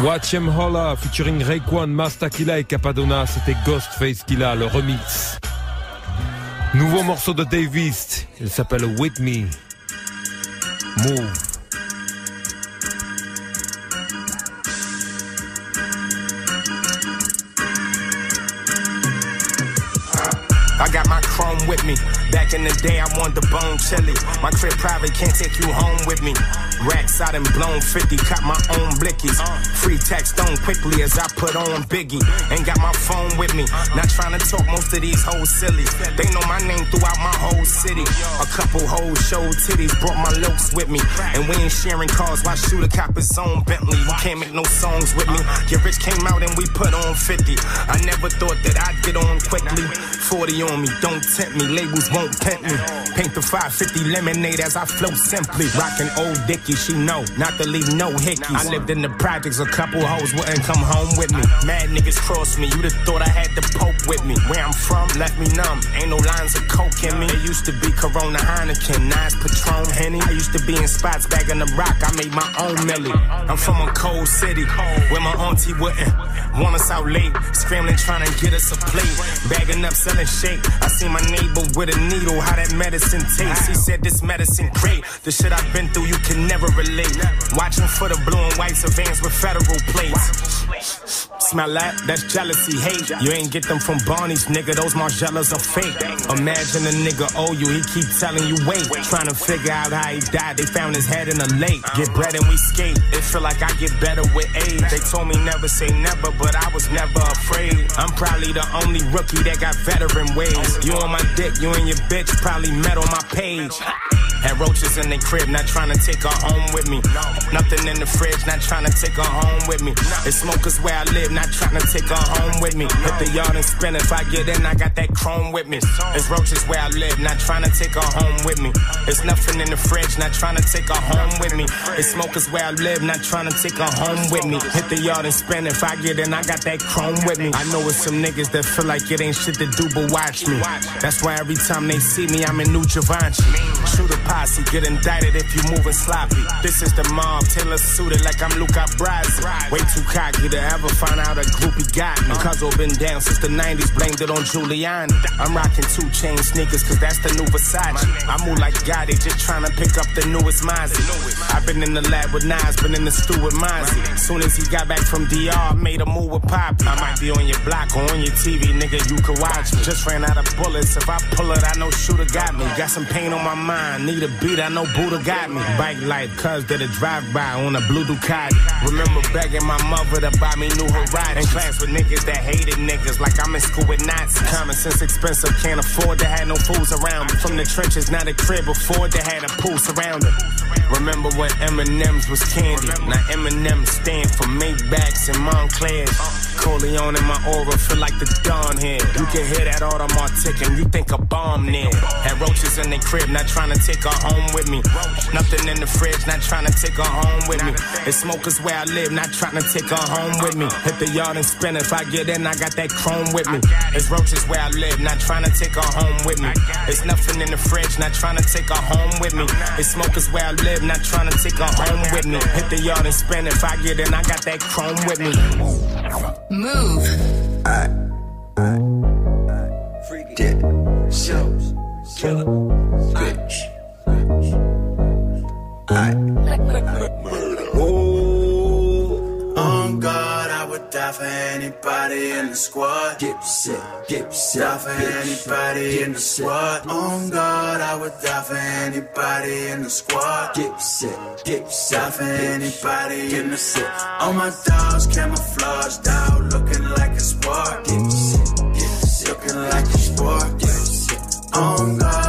Watch Em Holla featuring Raekwon, Masta Killa et Cappadonna, c'était Ghostface Killah, le remix. Nouveau morceau de Davis, il s'appelle With Me. Move. I got my chrome with me. Back in the day, I wanted the bone chili. My crib private, can't take you home with me. Racks out and blown 50, caught my own blickies. Free text on quickly as I put on Biggie. Ain't got my phone with me. Not trying to talk most of these hoes silly. They know my name throughout my whole city. A couple hoes showed titties, brought my looks with me. And we ain't sharing cars, why shoot a cop his own Bentley? You can't make no songs with me. Get rich came out and we put on 50. I never thought that I'd get on quickly. 40 on me, don't tempt me. Labels won't me. Paint the 550 lemonade as I flow simply. Rockin' old Dickie, she know not to leave no hickeys. I lived in the projects, a couple hoes wouldn't come home with me. Mad niggas cross me, you'd have thought I had the Pope with me. Where I'm from, left me numb. Ain't no lines of coke in me. It used to be Corona Heineken, Nice Patron Henny. I used to be in spots back in the rock, I made my own millie. I'm from a cold city where my auntie wouldn't want us out late, scrambling trying to get us a plate. Bagging up, selling shake. I see my neighbor with a needle, how that medicine tastes. He said this medicine great. The shit I've been through, you can never relate. Watching for the blue and whites of vans with federal plates. Smell that? That's jealousy, hate. You ain't get them from Barney's, nigga. Those Margielas are fake. Imagine a nigga owe you, he keep telling you wait. Trying to figure out how he died. They found his head in a lake. Get bread and we skate. It feel like I get better with age. They told me never say never, but I was never afraid. I'm probably the only rookie that got veteran ways. You on my dick, you and your bitch probably met on my page. And roaches in the crib, not trying to take her home with me. Nothing in the fridge, not trying to take her home with me. It's smokers where I live, not trying to take her home with me. Hit the yard and spin if I get in, I got that chrome with me. It's roaches where I live, not trying to take her home with me. It's nothing in the fridge, not trying to take her home with me. It's smokers where I live, not trying to take her home with me. Hit the yard and spin if I get in, I got that chrome with me. I know it's some niggas that feel like it ain't shit to do but watch me. That's why every time they see me, I'm in New Givenchy. Shoot a posse, get indicted if you moving sloppy. This is the mob, Taylor suited like I'm Luca Brasi. Way too cocky to ever find out a groupie got me. Uh-huh. Cause I've been down since the 90s, blamed it on Giuliani. I'm rocking two chain sneakers cause that's the new Versace. I move like Gotti, just trying to pick up the newest Mozzie. I've been in the lab with Nas, been in the stew with Mozzie. Soon as he got back from DR, I made a move with Poppy. I might be on your block or on your TV, nigga, you can watch me. Just ran out of bullets, if I pull it, I know shooter got me. Got some pain on my mind, need a beat, I know Buddha got me. Bike life, cuz did a drive-by on a blue Ducati. Remember begging my mother to buy me new Horizon. In class with niggas that hated niggas, like I'm in school with Nazis. Common sense expensive, can't afford to have no fools around me. From the trenches, not a crib, afford to have a pool surrounded. Remember when M&M's was candy. Now M&M stand for Maybachs and Monclers. Corleone in my aura, feel like the dawn here. You can hear that Audemars ticking, you think a bomb near. Had roaches in the crib, not trying to take her home with me. Nothing in the fridge, not trying to take her home with me. It's smokers where I live, not trying to take her home with me. Hit the yard and spin, if I get in, I got that chrome with me. It's roaches where I live, not trying to take her home with me. It's nothing in the fridge, not trying to take her home with me. It's smokers where I live, not trying to take her home with me. Hit the yard and spin, if I get in, I got that chrome with me. Move. Alright. Alright. Freaky. Dip. Shows. Killer. Bitch. Alright. Ooh. On God, I would die for anybody in the squad. Dipset. Dip set. Die for anybody in the squad. On God, I would die for anybody in the squad. Dipset. Dip set. Die for anybody in the set. All my dogs camouflage, dog looking like a sport. Dipset. Dip set. Looking like a sport. Dipset. On God,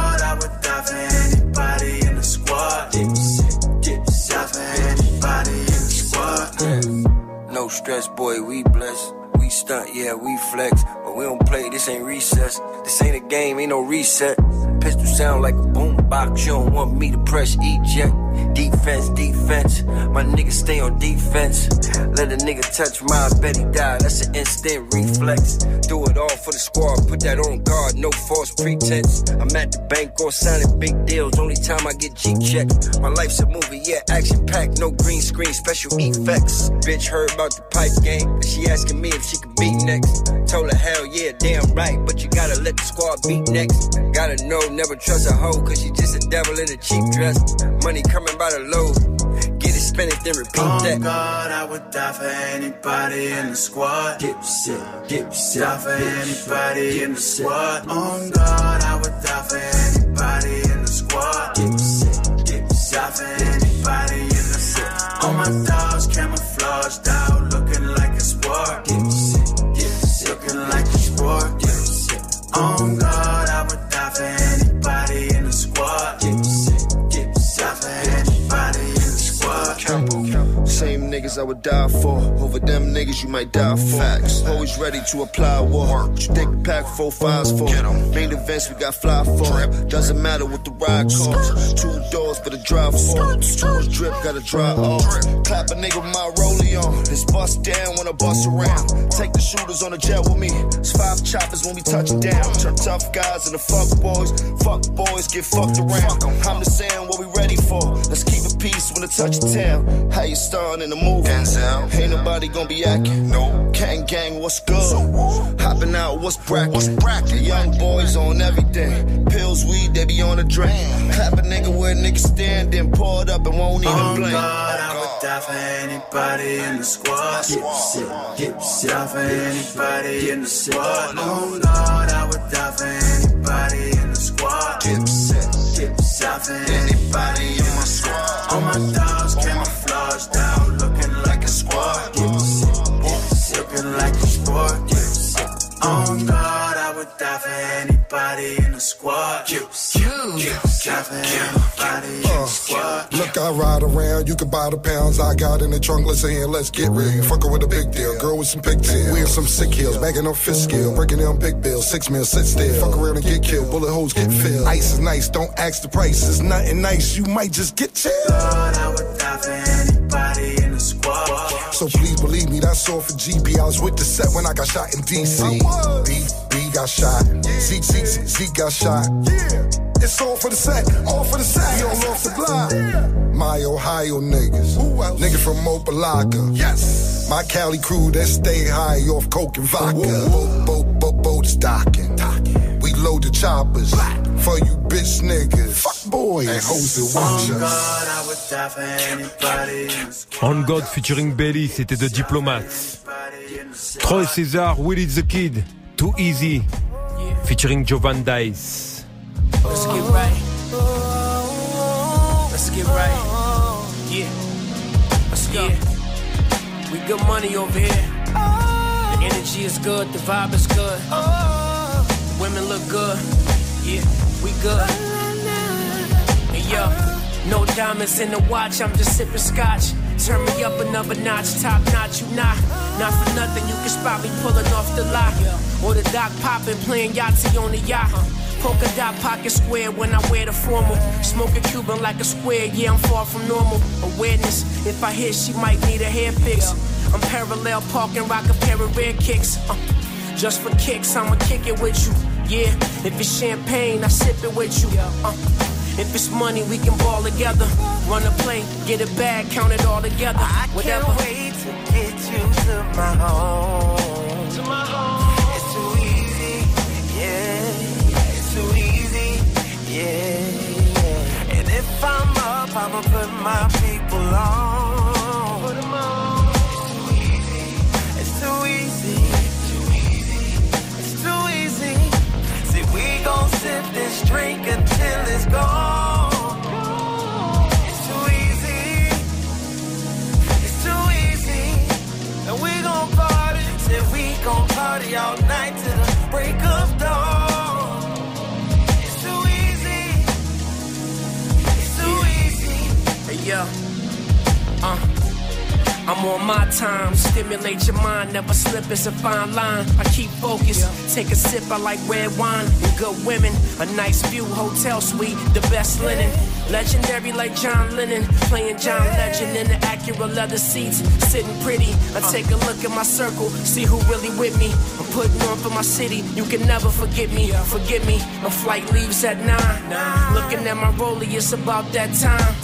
stress, boy, we blessed. We stunt, yeah, we flex. But we don't play, this ain't recess. This ain't a game, ain't no reset. Pistol sound like a boom box. You don't want me to press eject. Defense, defense. My niggas stay on defense. Let a nigga touch my bet he die. That's an instant reflex. Do it all for the squad. Put that on guard, no false pretense. I'm at the bank or signing big deals. Only time I get G checked. My life's a movie, yeah, action packed. No green screen, special effects. Bitch heard about the pipe game. She asking me if she could beat next. Told her hell yeah, damn right. But you gotta let the squad beat next. Gotta know, never trust a hoe. Cause she just a devil in a cheap dress. Money coming by the load. Get it, spend it, then repeat On that. God, I would die for anybody in the squad. Dipset, dip set. Die for anybody in the squad. On God, I would die for anybody in the squad. Dip set, dip set. Die for anybody in the set. All oh, my dogs Niggas I would die for. Over them niggas you might die for. Facts. Always ready to apply war. What you think pack four fives for? Main events we got fly for. Doesn't matter what the ride costs. Two doors for the drive for. Much drip, gotta dry off. Clap a nigga with my rollie on. This bust down when I bust around. Take the shooters on the jet with me. It's five choppers when we touch down. Turn tough guys into fuck boys. Fuck boys get fucked around. I'm just saying what we ready for. Let's keep it peace when it touch town. How you starting in the movie? Denzel. Ain't nobody gonna be acting. No. Gang gang, what's good? Hopping out, what's bracket? What's bracket? Young boys on everything. Pills, weed, they be on the drain. Clap a nigga where niggas stand, then pour it up and won't even On blink. God, I would die for anybody in the squad. Dipset, dipset. Die for anybody in the squad. Oh Lord, I would die for anybody in the squad. Dipset, dipset. Die for anybody in my squad. All my dogs camouflaged out, looking like a squad. Dipset, dipset. Looking like a sport. Dipset. Oh God, I would die for anybody in the squad. Dipset, dipset. Die for anybody in the uh, squad. Look, I ride around, you can buy the pounds I got in the trunk. Let's say, let's get real. You fuckin' with a big deal, girl with some pigtails. We in some sick heels, bagging on fifth scale, breaking down big bills, six mil, sit still. Fuck around and get killed, bullet holes get filled. Ice is nice, don't ask the price. It's nothing nice, you might just get chilled. Lord, I would die for anybody in the squad. So please believe me, that's all for GB. I was with the set when I got shot in DC. B, B got shot. Z, Z, Z, Z got shot. Yeah. It's all for the set, all for the set. We all off the block. My Ohio niggas. Nigga from Opa-locka. Yes. My Cali crew that stay high off coke and vodka. Boat, boat, boat, boat is docking. Load the choppers. For you bitch niggas. Fuck boys. And hoes that watch us. On God featuring Belly, c'était de Diplomats. Troy César, Willie the Kid, Too Easy, featuring Jovan Dice. Let's get right. Let's get right. Yeah. Let's go. We good money over here. The energy is good, the vibe is good. Women look good. Yeah, we good. Hey yo, no diamonds in the watch, I'm just sipping scotch. Turn me up another notch, top notch, you not. Not for nothing, you can spot me pulling off the lot. Or the dock popping, playing Yahtzee on the yacht. Polka dot pocket square when I wear the formal. Smoking Cuban like a square, yeah, I'm far from normal. Awareness, if I hit, she might need a hair fix. I'm parallel parking, rock a pair of red kicks. Uh, just for kicks, I'ma kick it with you. Yeah, if it's champagne, I sip it with you. Uh, if it's money, we can ball together. Run a play, get a bag, count it all together. I Whatever. can't wait to get you to my home. To my home. It's too easy, yeah. It's too easy, yeah. And if I'm up, I'ma put my people on. Sip this drink until it's gone. It's too easy. It's too easy. And we gon' party. Say we gon' party all night till the break of dawn. It's too easy. It's too easy. Hey yo, uh, I'm on my time. Stimulate your mind, never slip. It's a fine line. I keep focused. Take a sip. I like red wine and good women. A nice view, hotel suite, the best linen. Legendary like John Lennon, playing John Legend in the Acura leather seats, sitting pretty. I take a look at my circle, see who really with me. I'm putting on for my city. You can never forget me. Forget me. my flight leaves at nine. Looking at my rollie, it's about that time.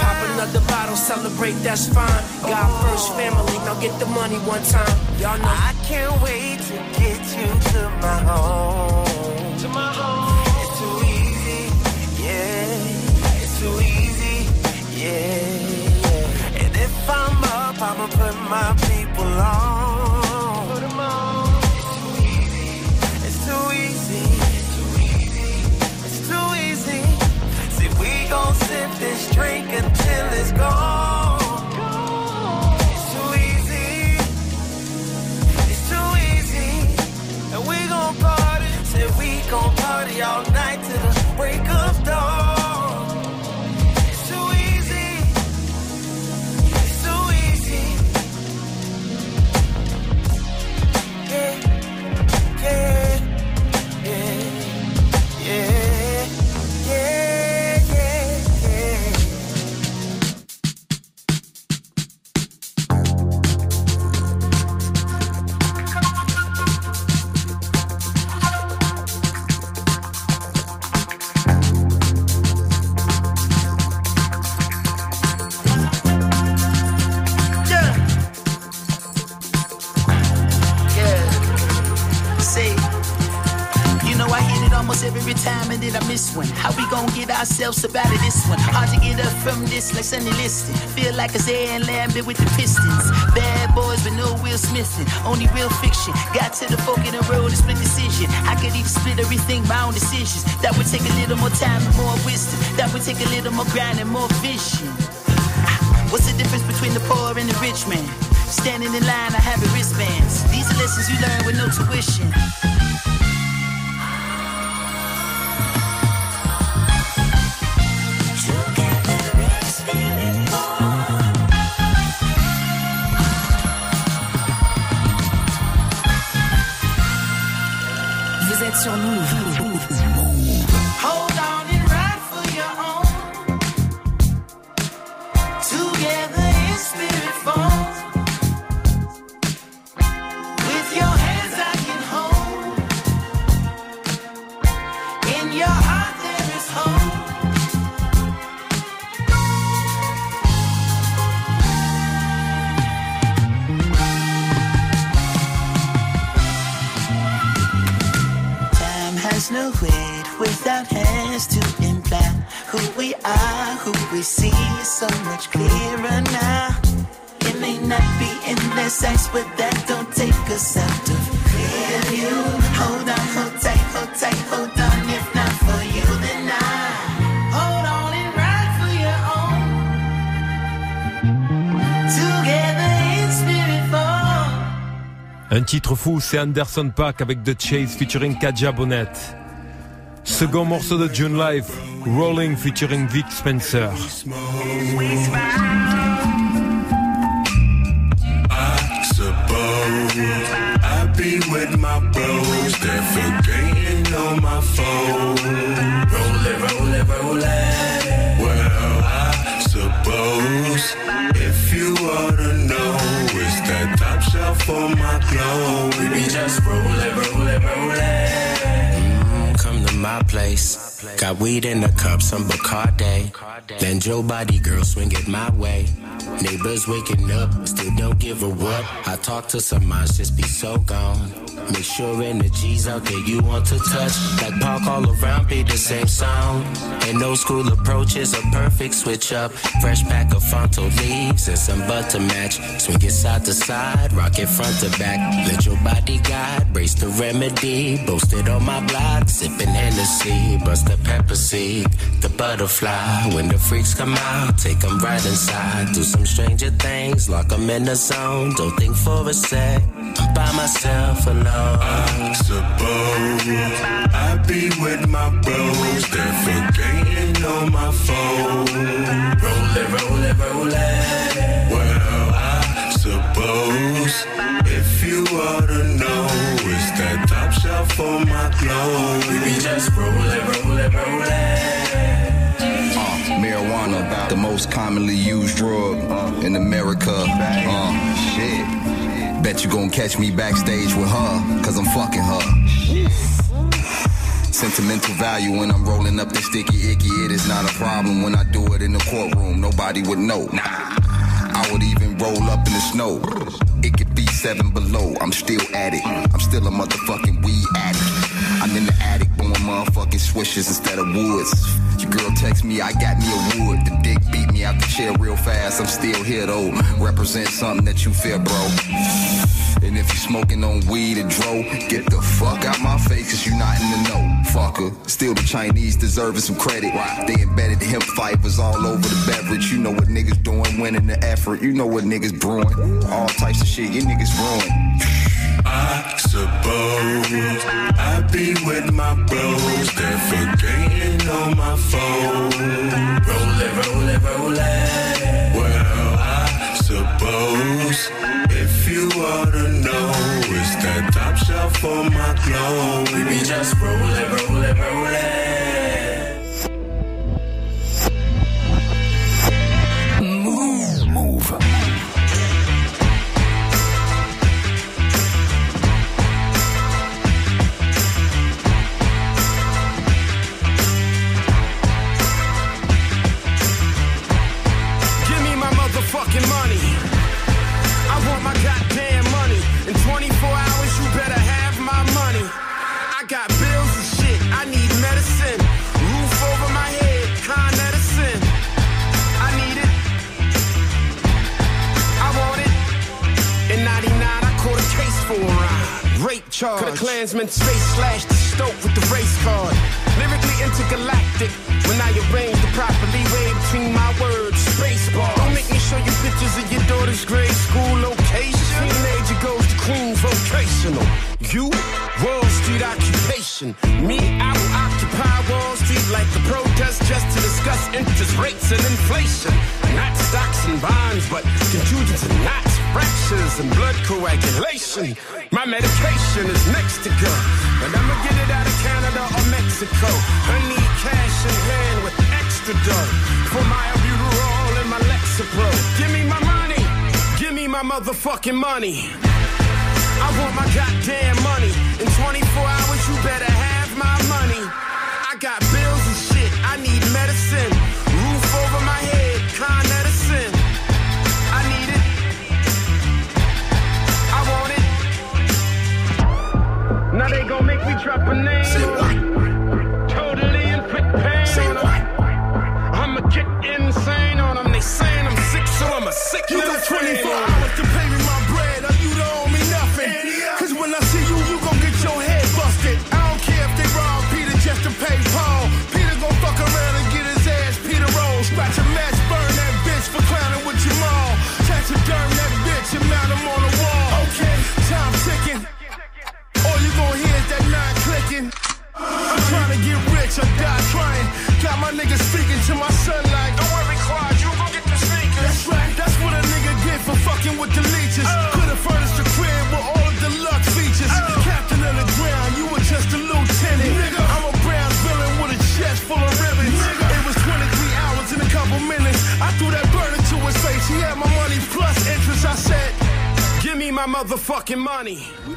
Pop another bottle, celebrate. That's fine. God first, family. Now get the money one time. Y'all know. I can't wait to get you to my home. To my home. I'm up, I'ma put my people on. Decisions. That would take a little more time and more wisdom. That would take a little more grind and more vision. What's the difference between the poor and the rich man? Standing in line, I have wristbands. These are lessons you learn with no tuition. Much clearer now. It may not be in their sights, but that don't take us out of clear view. Hold on, hold tight, hold tight, hold on. If not for you, then I hold on for your own. Un titre fou, c'est Anderson Pack avec The Chase featuring Kaja Bonnet. Second morceau de June Live, Rolling featuring Vic Spencer. I suppose I be with my bros, they're on my phone. Well, I suppose if you to know, it's that top shelf on my. We just. Mm, come to my place. Got weed in the cup, some Bacardi. Then Joe body girl swing it my way. Neighbors waking up, still don't give a what. I talk to some minds, just be so gone. Make sure energy's out there you want to touch. Like park all around, be the same sound. And no school approach approaches a perfect switch up. Fresh pack of Fronto leaves and some butter match. Swing it side to side, rock it front to back. Let your body guide, brace the remedy. Boasted on my block, sipping Hennessy. Bust the pepper seed, the butterfly. When the freaks come out, take them right inside. Do some stranger things, lock them in the zone. Don't think for a sec, I'm by myself alone. I suppose I be with my bros, forgetting on my phone. Roll it, roll it, roll it. Well, I suppose if you it's that top shelf on my clothes. We just roll it, roll it, roll it. Uh, marijuana, the most commonly used drug uh, in America. Uh, shit. Bet you gon' catch me backstage with her, cause I'm fucking her. Sentimental value when I'm rolling up the sticky icky. It is not a problem when I do it in the courtroom. Nobody would know. Nah. I would even roll up in the snow. It could be seven below. I'm still at it. I'm still a motherfucking weed addict. I'm in the attic blowing motherfucking swishes instead of woods. Your girl text me, I got me a wood. The dick beat me out the chair real fast. I'm still here though. Represent something that you feel, bro. And if you smoking on weed and dro, get the fuck out my face, cause you not in the know, fucker. Still the Chinese deserving some credit. They embedded the hemp fibers all over the beverage. You know what niggas doing, winning the effort. You know what niggas brewing. All types of shit, you niggas ruin. I suppose I be with my bros, they're on my phone. Roll it, roll. Well, I suppose you ought to know, it's that top shelf on my clothes. We be just roll it, roll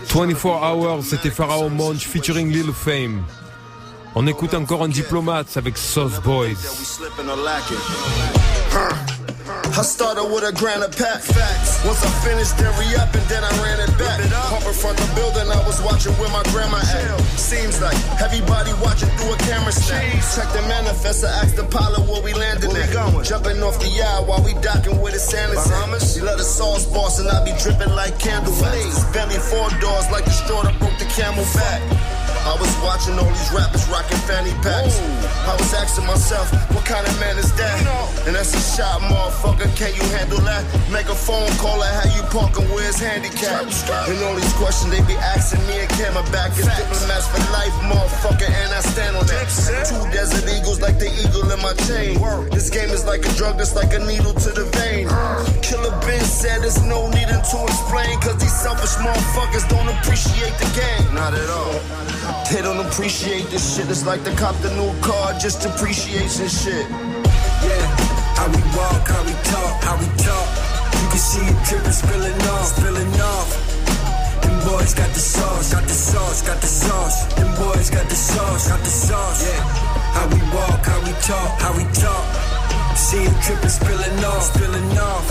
24 Hours, c'était Pharaoh Monch featuring Lil Fame. On écoute encore un diplomate avec Sauce Boys. I started with a grand of pack facts. Once I finished, then re up and then I ran it back. Up in front the building, I was watching where my grandma at. Seems like everybody watching through a camera stack. Check the manifest, I asked the pilot where we landing at. Jumping off the yacht while we docking with the Santa's at. She let the sauce boss and I be dripping like candle wax. Bentley four doors like the straw that broke the camel back. I was watching all these rappers rocking fanny packs. I was asking myself, what kind of man is that? And that's a shot, motherfucker. Can you handle that? Make a phone call at how you parking, where's handicap? And all these questions they be asking me and Camelback is diplomats for life, motherfucker. And I stand on that. Two desert eagles like the eagle in my chain. This game is like a drug that's like a needle to the vein. Killer Ben said there's no need to explain, cause these selfish motherfuckers don't appreciate the game. Not at all. They don't appreciate this shit. It's like the cop the new car, just appreciation shit. Yeah, how we walk, how we talk, how we talk. You can see it dripping, spilling off, spilling off. Them boys got the sauce, got the sauce, got the sauce. Them boys got the sauce, got the sauce. Yeah, how we walk, how we talk, how we talk. See it dripping, spilling off, spilling off.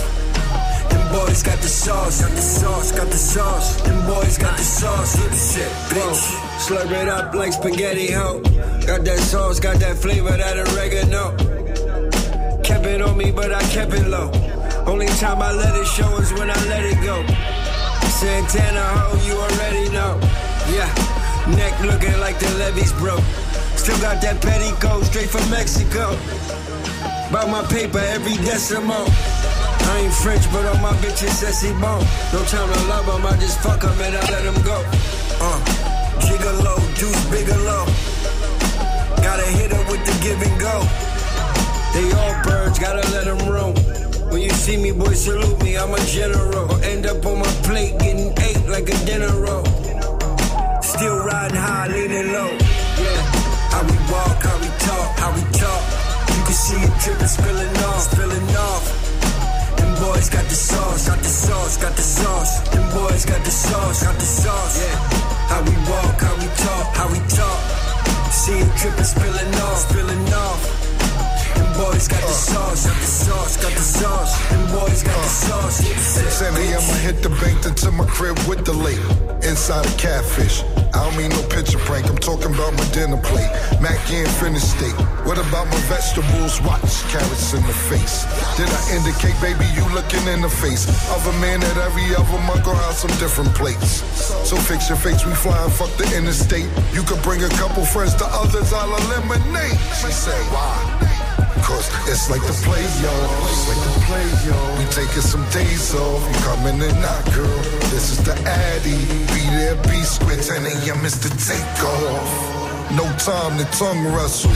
Them boys got the sauce, got the sauce, got the sauce. Them boys got the sauce, get the shit, bitch. Slurp it up like spaghetti, ho. Got that sauce, got that flavor, that oregano. Kept it on me, but I kept it low. Only time I let it show is when I let it go. Santana, ho, you already know. Yeah, neck looking like the levees broke. Still got that petticoat straight from Mexico. About my paper every decimal. I ain't French, but all my bitches says he bone. No time to love them, I just fuck them and I let them go. Uh, gigolo, juice bigelow. Gotta hit her with the give and go. They all birds, gotta let them roam. When you see me, boy, salute me, I'm a general. End up on my plate getting ate like a dinner roll. Still riding high, leaning low. Yeah, how we walk, how we talk, how we talk. You can see it dripping, spilling off, spilling off. Them boys got the sauce, got the sauce, got the sauce. Them boys got the sauce, got the sauce. Yeah, how we walk, how we talk, how we talk. See it dripping, spilling off, spilling off. Boys got the sauce, got the sauce, got the sauce. Them boys got the sauce. Hey, I'ma hit the bank to my crib with the lake. Inside a catfish. I don't mean no picture prank, I'm talking about my dinner plate. Mac and finished steak. What about my vegetables? Watch carrots in the face. Did I indicate, baby, you looking in the face of a man at every other month go out some different plates. So fix your face, we fly and fuck the interstate. You could bring a couple friends, to others I'll eliminate. She said, why? Cause it's like the play, yo. Like the play, yo. We taking some days off. You coming in now, girl. This is the Addy. Be there, be square. 10 a.m. is the takeoff. No time to tongue wrestle.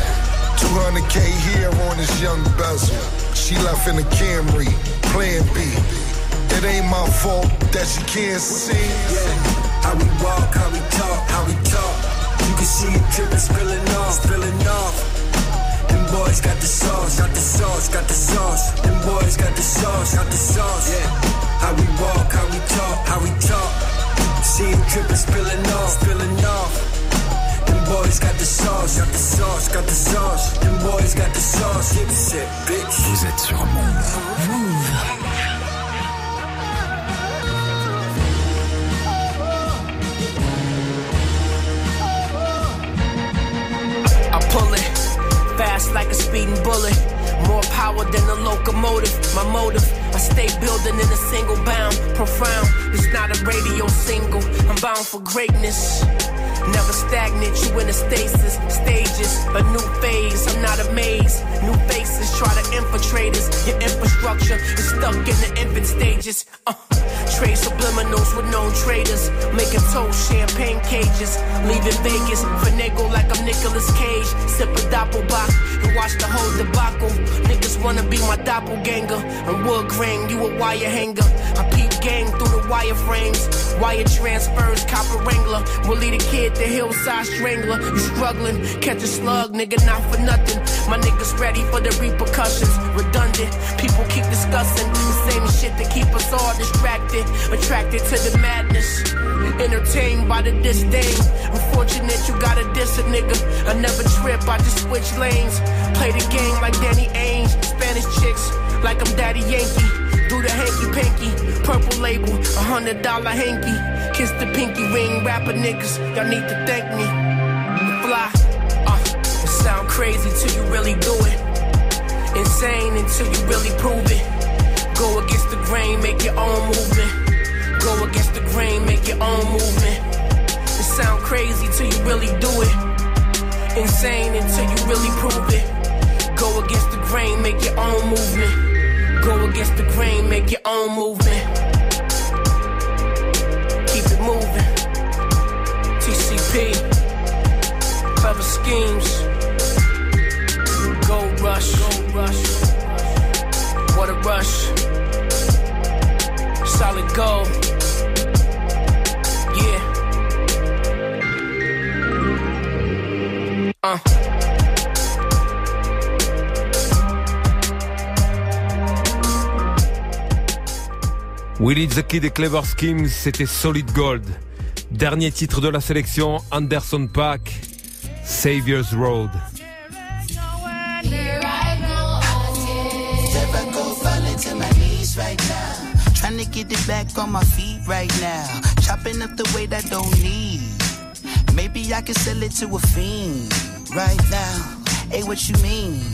200k here on this young bezel. She left in the Camry, plan B. It ain't my fault that she can't see. Yeah. How we walk, how we talk, how we talk. You can see it dripping, spilling off, spilling off. Boys got the sauce, got the sauce, got the sauce. Them boys got the sauce, got the sauce. Yeah. How we walk, how we talk, how we talk. See it dripping, spilling off, spilling off. Them boys got the sauce, got the sauce, got the sauce. Them boys got the sauce. Dipset, bitch. Vous êtes sur. Move. Fast like a speeding bullet. More power than a locomotive. My motive, I stay building in a single bound. Profound, it's not a radio single. I'm bound for greatness. Never stagnant, you in a stasis. Stages, a new phase. I'm not a maze. New faces try to infiltrate us. Your infrastructure is stuck in the infant stages. Uh. Trade subliminals with known traders. Making toast, champagne cages. Leaving Vegas, finagle like I'm Nicolas Cage. Sip a doppelbock watch the whole debacle. Niggas wanna be my doppelganger. And wood grain, you a wire hanger. I peep game through the wire frames. Wire transfers, copper wrangler. Will lead a kid to hillside strangler. You struggling, catch a slug, nigga, not for nothing. My niggas ready for the repercussions. Redundant, people keep discussing the same shit that keep us all distracted. Attracted to the madness. Entertained by the disdain. Unfortunate you gotta diss a nigga. I never trip, I just switch lanes. Play the game like Danny Ainge. Spanish chicks, like I'm Daddy Yankee. Do the hanky panky, purple label, a hundred dollar hanky. Kiss the pinky ring, rapper niggas, y'all need to thank me. Fly, uh, it sound crazy till you really do it. Insane until you really prove it. Go against the grain, make your own movement. Go against the grain, make your own movement. It sound crazy till you really do it. Insane until you really prove it. Go against the grain, make your own movement. Go against the grain, make your own movement. Keep it moving. TCP, clever schemes. Gold rush, gold rush. What a rush. Solid gold. Yeah. Uh. Willie the Kid et Clever Schemes, c'était Solid Gold. Dernier titre de la sélection, Anderson Pack, Savior's Road. Trying to get it back on my feet right now. Chopping up the weight I don't need. Maybe I can sell it to a fiend right now. Hey, what you mean?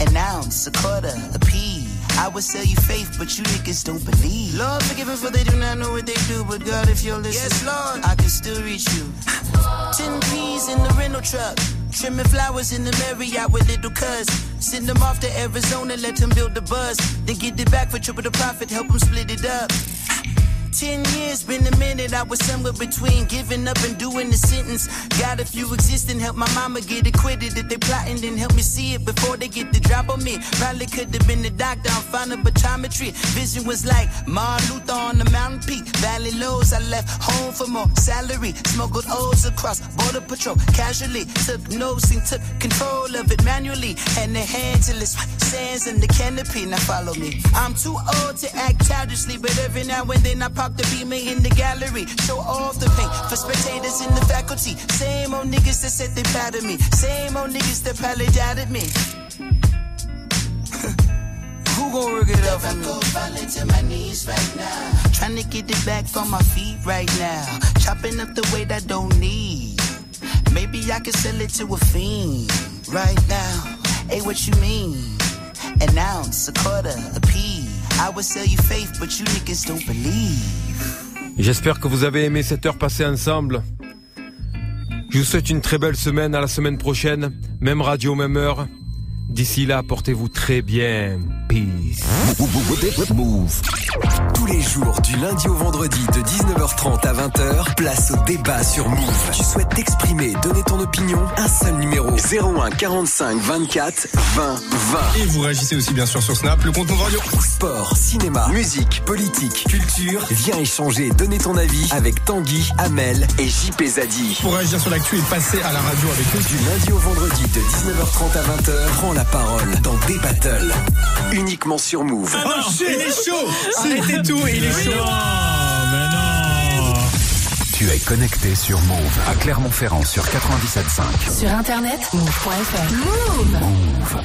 An ounce, a quarter, a pea. I would sell you faith, but you niggas don't believe. Lord, forgive them for they do not know what they do. But God, if you're listening, yes, Lord, I can still reach you. Ten peas in the rental truck. Trimming flowers in the Marriott with little cuz. Send them off to Arizona, let them build the buzz. Then get it back for triple the profit, help them split it up. Ten years, been a minute, I was somewhere between giving up and doing the sentence. Got a few existing, help my mama get acquitted. If they plotting, then help me see it before they get the drop on me. Probably could have been the doctor, I'm fine of. Vision was like Martin Luther on the mountain peak. Valley lows, I left home for more salary. Smuggled O's across border patrol, casually. Took notes and took control of it manually. And the hand till it's sands in the canopy. Now follow me. I'm too old to act childishly, but every now and then I pop the in the gallery. Show off the paint for spectators in the faculty. Same old niggas that said they proud me. Same old niggas that probably doubted me. Who gon' work it up for me? falling to my knees right now. Trying to get it back on my feet right now. Chopping up the weight I don't need. Maybe I can sell it to a fiend right now. Hey, what you mean? An ounce, a quarter, a pea. I would sell you faith, but you niggas don't believe. J'espère que vous avez aimé cette heure passée ensemble. Je vous souhaite une très belle semaine. À la semaine prochaine. Même radio, même heure. D'ici là, portez-vous très bien. Peace. Move. Tous les jours, du lundi au vendredi, de 19h30 à 20h, place au débat sur Move. Tu souhaites t'exprimer, donner ton opinion? Un seul numéro 01 45 24 20 20. Et vous réagissez aussi bien sûr sur Snap, le compte Move Radio. Sport, cinéma, musique, politique, culture. Viens échanger, donner ton avis avec Tanguy, Amel et JP Zadi. Pour réagir sur l'actu et passer à la radio avec nous. Du lundi au vendredi, de 19h30 à 20h, prends la parole dans des battles. Uniquement sur Move. Oh, il est chaud Arrêtez tout, il est chaud Tu es connecté sur Move à Clermont-Ferrand sur 97.5. Sur internet, move.fr. Move. Move.